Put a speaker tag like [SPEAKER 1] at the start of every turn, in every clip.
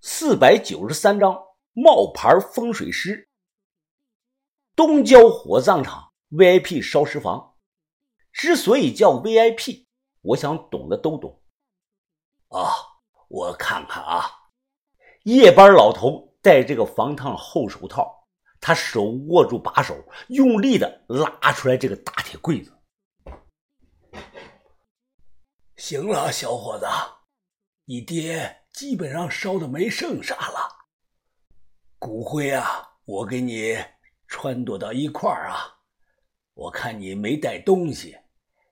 [SPEAKER 1] 四百九十三章冒牌风水师。东郊火葬场 VIP 烧尸房，之所以叫 VIP，我想懂的都懂。
[SPEAKER 2] 啊，我看看啊，
[SPEAKER 1] 夜班老头戴这个防烫厚手套，他手握住把手，用力的拉出来这个大铁柜子。
[SPEAKER 2] 行了，小伙子，你爹基本上烧的没剩啥了。骨灰啊，我给你穿躲到一块儿啊。我看你没带东西，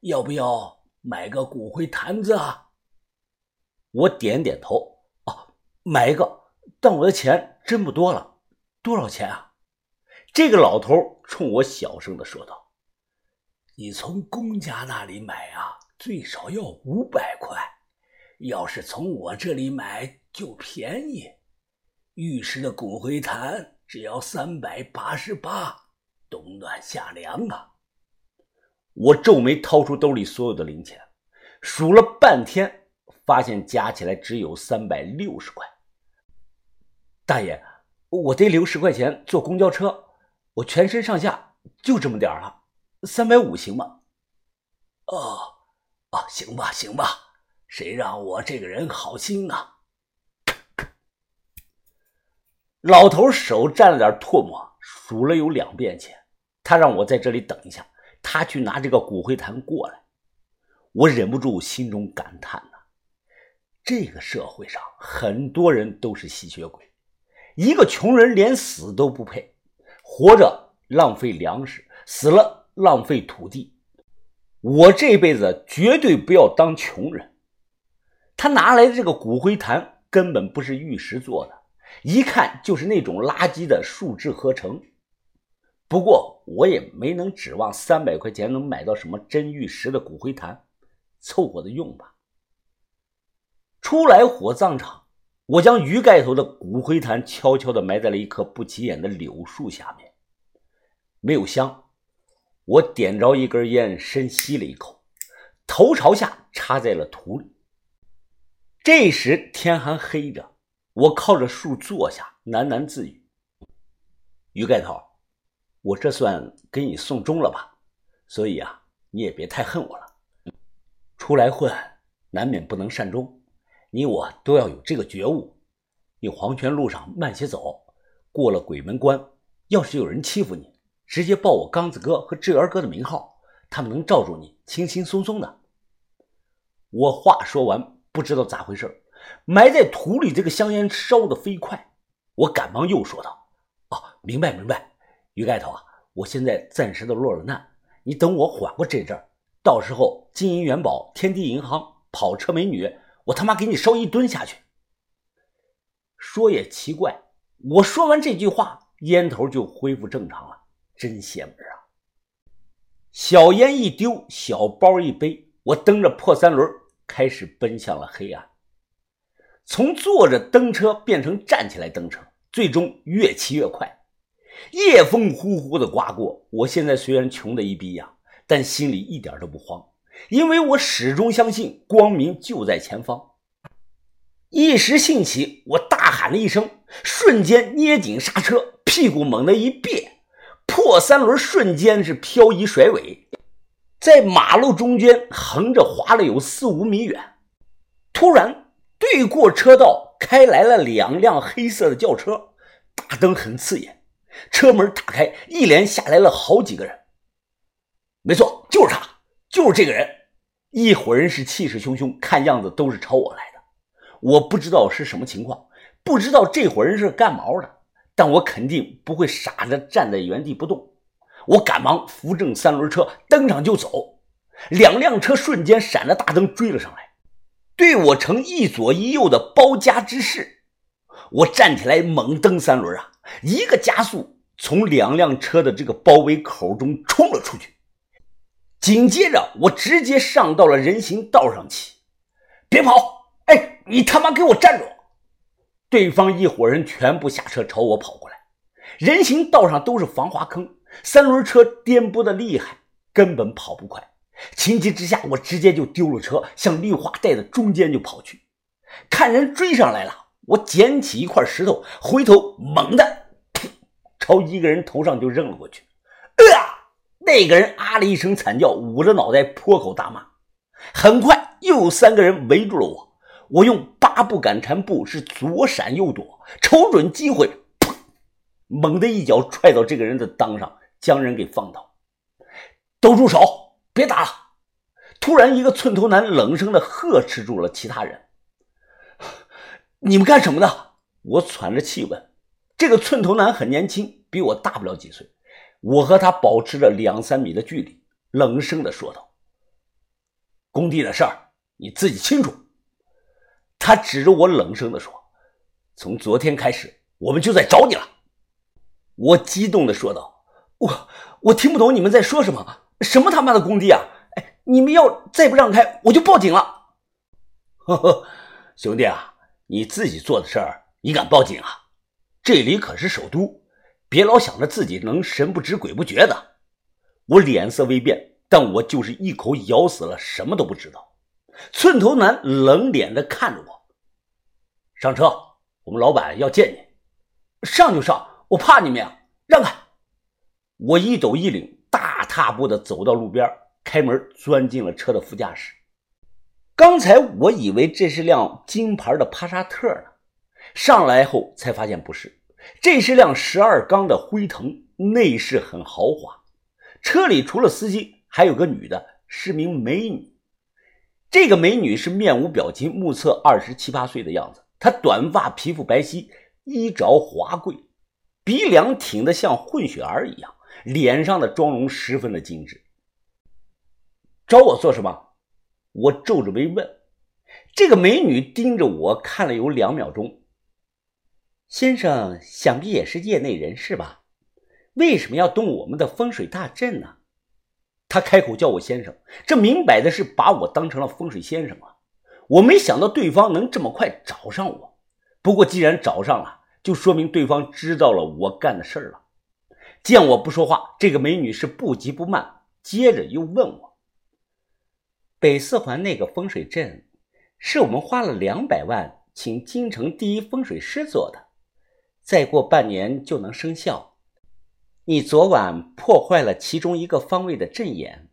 [SPEAKER 2] 要不要买个骨灰坛子啊？
[SPEAKER 1] 我点点头，啊，买一个，但我的钱真不多了。多少钱啊？这个老头冲我小声的说道：“
[SPEAKER 2] 你从公家那里买啊。”最少要五百块，要是从我这里买就便宜。玉石的骨灰坛只要三百八十八，冬暖夏凉啊！
[SPEAKER 1] 我皱眉，掏出兜里所有的零钱，数了半天，发现加起来只有三百六十块。大爷，我得留十块钱坐公交车，我全身上下就这么点了，三百五行吗？
[SPEAKER 2] 哦。行吧，行吧，谁让我这个人好心呢？
[SPEAKER 1] 老头手沾了点唾沫，数了有两遍钱。他让我在这里等一下，他去拿这个骨灰坛过来。我忍不住心中感叹呐：这个社会上很多人都是吸血鬼，一个穷人连死都不配，活着浪费粮食，死了浪费土地。我这辈子绝对不要当穷人。他拿来的这个骨灰坛根本不是玉石做的，一看就是那种垃圾的树脂合成。不过我也没能指望三百块钱能买到什么真玉石的骨灰坛，凑合着用吧。出来火葬场，我将鱼盖头的骨灰坛悄悄地埋在了一棵不起眼的柳树下面，没有香。我点着一根烟，深吸了一口，头朝下插在了土里。这时天还黑着，我靠着树坐下，喃喃自语：“鱼盖头，我这算给你送终了吧？所以啊，你也别太恨我了。出来混，难免不能善终，你我都要有这个觉悟。你黄泉路上慢些走，过了鬼门关，要是有人欺负你。”直接报我刚子哥和志源哥的名号，他们能罩住你，轻轻松松的。我话说完，不知道咋回事，埋在土里这个香烟烧得飞快，我赶忙又说道：“哦，明白明白，于盖头啊，我现在暂时的落了难，你等我缓过这阵儿，到时候金银元宝、天地银行、跑车美女，我他妈给你烧一吨下去。”说也奇怪，我说完这句话，烟头就恢复正常了。真邪门啊！小烟一丢，小包一背，我蹬着破三轮，开始奔向了黑暗。从坐着蹬车变成站起来蹬车，最终越骑越快。夜风呼呼的刮过，我现在虽然穷的一逼呀，但心里一点都不慌，因为我始终相信光明就在前方。一时兴起，我大喊了一声，瞬间捏紧刹车，屁股猛地一别。破三轮瞬间是漂移甩尾，在马路中间横着滑了有四五米远。突然，对过车道开来了两辆黑色的轿车，大灯很刺眼，车门打开，一连下来了好几个人。没错，就是他，就是这个人。一伙人是气势汹汹，看样子都是朝我来的。我不知道是什么情况，不知道这伙人是干毛的。但我肯定不会傻着站在原地不动，我赶忙扶正三轮车登上就走，两辆车瞬间闪着大灯追了上来，对我呈一左一右的包夹之势。我站起来猛蹬三轮啊，一个加速从两辆车的这个包围口中冲了出去，紧接着我直接上到了人行道上去，别跑！哎，你他妈给我站住！对方一伙人全部下车朝我跑过来，人行道上都是防滑坑，三轮车颠簸的厉害，根本跑不快。情急之下，我直接就丢了车，向绿化带的中间就跑去。看人追上来了，我捡起一块石头，回头猛地朝一个人头上就扔了过去。啊！那个人啊了一声惨叫，捂着脑袋破口大骂。很快又有三个人围住了我，我用八步赶蝉步，是左闪右躲，瞅准机会，砰！猛地一脚踹到这个人的裆上，将人给放倒。都住手！别打了！突然，一个寸头男冷声的呵斥住了其他人：“你们干什么的？”我喘着气问。这个寸头男很年轻，比我大不了几岁。我和他保持着两三米的距离，冷声的说道：“工地的事儿你自己清楚。”他指着我冷声的说：“从昨天开始，我们就在找你了。”我激动的说道：“我我听不懂你们在说什么，什么他妈的工地啊！哎，你们要再不让开，我就报警了。”呵呵，兄弟啊，你自己做的事儿，你敢报警啊？这里可是首都。别老想着自己能神不知鬼不觉的，我脸色微变，但我就是一口咬死了，什么都不知道。寸头男冷脸的看着我，上车，我们老板要见你。上就上，我怕你们呀，让开！我一抖一领，大踏步的走到路边，开门钻进了车的副驾驶。刚才我以为这是辆金牌的帕萨特呢，上来后才发现不是。这是辆十二缸的辉腾，内饰很豪华。车里除了司机，还有个女的，是名美女。这个美女是面无表情，目测二十七八岁的样子。她短发，皮肤白皙，衣着华贵，鼻梁挺得像混血儿一样，脸上的妆容十分的精致。找我做什么？我皱着眉问。这个美女盯着我看了有两秒钟。先生想必也是业内人士吧？为什么要动我们的风水大阵呢？他开口叫我先生，这明摆的是把我当成了风水先生啊！我没想到对方能这么快找上我。不过既然找上了，就说明对方知道了我干的事儿了。见我不说话，这个美女是不急不慢，接着又问我：“北四环那个风水阵，是我们花了两百万请京城第一风水师做的。”再过半年就能生效。你昨晚破坏了其中一个方位的阵眼，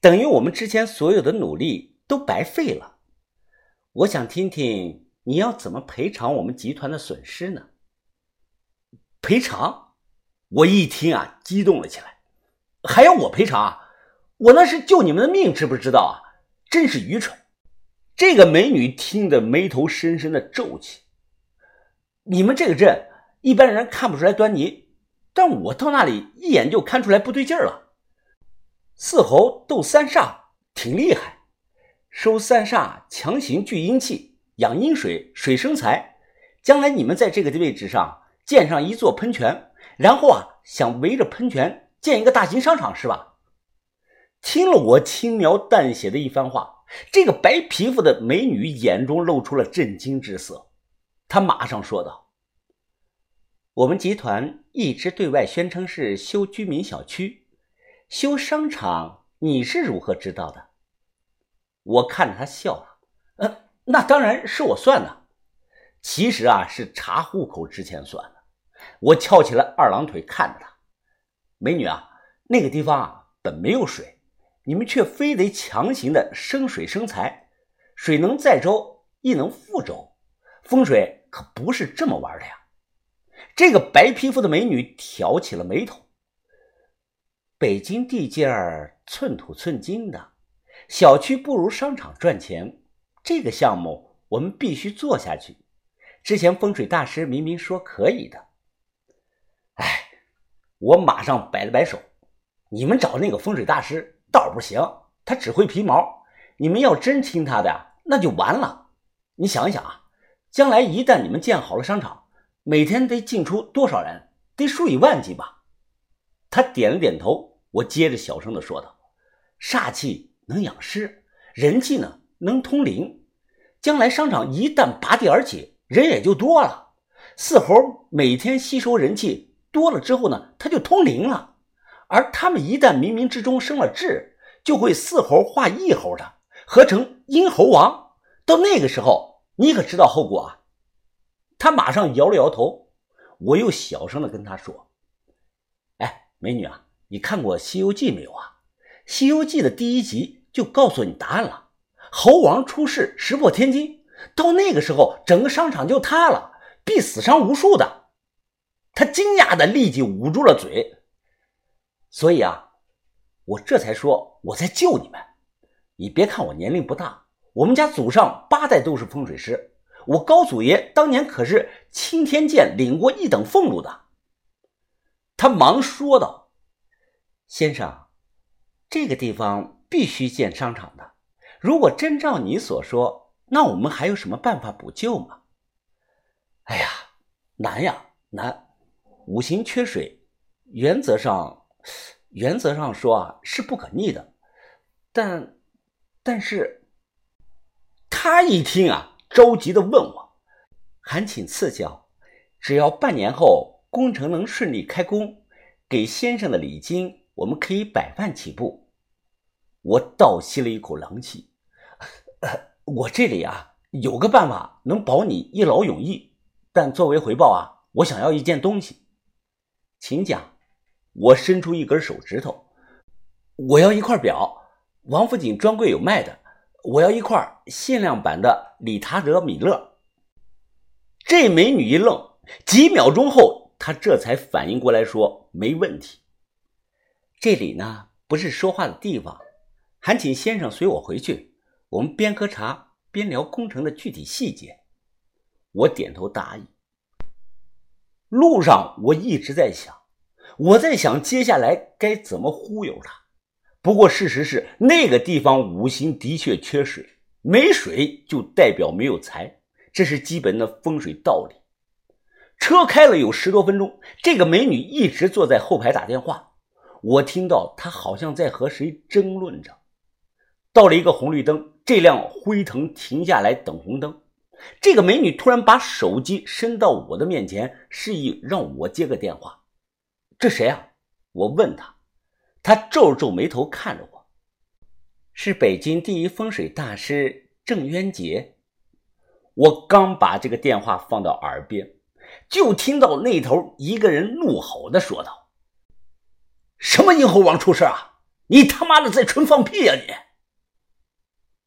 [SPEAKER 1] 等于我们之前所有的努力都白费了。我想听听你要怎么赔偿我们集团的损失呢？赔偿？我一听啊，激动了起来。还要我赔偿啊？我那是救你们的命，知不知道啊？真是愚蠢！这个美女听得眉头深深的皱起。你们这个阵，一般人看不出来端倪，但我到那里一眼就看出来不对劲儿了。四猴斗三煞，挺厉害。收三煞，强行聚阴气，养阴水，水生财。将来你们在这个位置上建上一座喷泉，然后啊，想围着喷泉建一个大型商场，是吧？听了我轻描淡写的一番话，这个白皮肤的美女眼中露出了震惊之色。她马上说道：“我们集团一直对外宣称是修居民小区、修商场，你是如何知道的？”我看着他笑了：“呃，那当然是我算的。其实啊，是查户口之前算。”我翘起了二郎腿看着他：“美女啊，那个地方啊本没有水，你们却非得强行的生水生财，水能载舟，亦能覆舟。”风水可不是这么玩的呀！这个白皮肤的美女挑起了眉头。北京地界儿寸土寸金的，小区不如商场赚钱。这个项目我们必须做下去。之前风水大师明明说可以的。哎，我马上摆了摆手。你们找那个风水大师道不行，他只会皮毛。你们要真听他的，那就完了。你想一想啊。将来一旦你们建好了商场，每天得进出多少人？得数以万计吧。他点了点头。我接着小声的说道：“煞气能养尸，人气呢能通灵。将来商场一旦拔地而起，人也就多了。四猴每天吸收人气多了之后呢，他就通灵了。而他们一旦冥冥之中生了智，就会四猴化一猴的，合成阴猴王。到那个时候。”你可知道后果啊？他马上摇了摇头。我又小声的跟他说：“哎，美女啊，你看过《西游记》没有啊？《西游记》的第一集就告诉你答案了，猴王出世，石破天惊，到那个时候，整个商场就塌了，必死伤无数的。”他惊讶的立即捂住了嘴。所以啊，我这才说我在救你们。你别看我年龄不大，我们家祖上八代都是风水师。我高祖爷当年可是青天剑领过一等俸禄的。他忙说道：“先生，这个地方必须建商场的。如果真照你所说，那我们还有什么办法补救吗？”哎呀，难呀，难！五行缺水，原则上，原则上说啊是不可逆的。但，但是，他一听啊。着急的问我：“还请赐教，只要半年后工程能顺利开工，给先生的礼金我们可以百万起步。”我倒吸了一口冷气，我这里啊有个办法能保你一劳永逸，但作为回报啊，我想要一件东西，请讲。我伸出一根手指头，我要一块表，王府井专柜有卖的。我要一块限量版的理查德·米勒。这美女一愣，几秒钟后，她这才反应过来，说：“没问题。这里呢不是说话的地方，还请先生随我回去，我们边喝茶边聊工程的具体细节。”我点头答应。路上我一直在想，我在想接下来该怎么忽悠他。不过，事实是那个地方五行的确缺水，没水就代表没有财，这是基本的风水道理。车开了有十多分钟，这个美女一直坐在后排打电话，我听到她好像在和谁争论着。到了一个红绿灯，这辆辉腾停下来等红灯，这个美女突然把手机伸到我的面前，示意让我接个电话。这谁啊？我问她。他皱了皱眉头看着我，是北京第一风水大师郑渊洁。我刚把这个电话放到耳边，就听到那头一个人怒吼的说道：“什么阴猴王出事啊？你他妈的在纯放屁呀你！”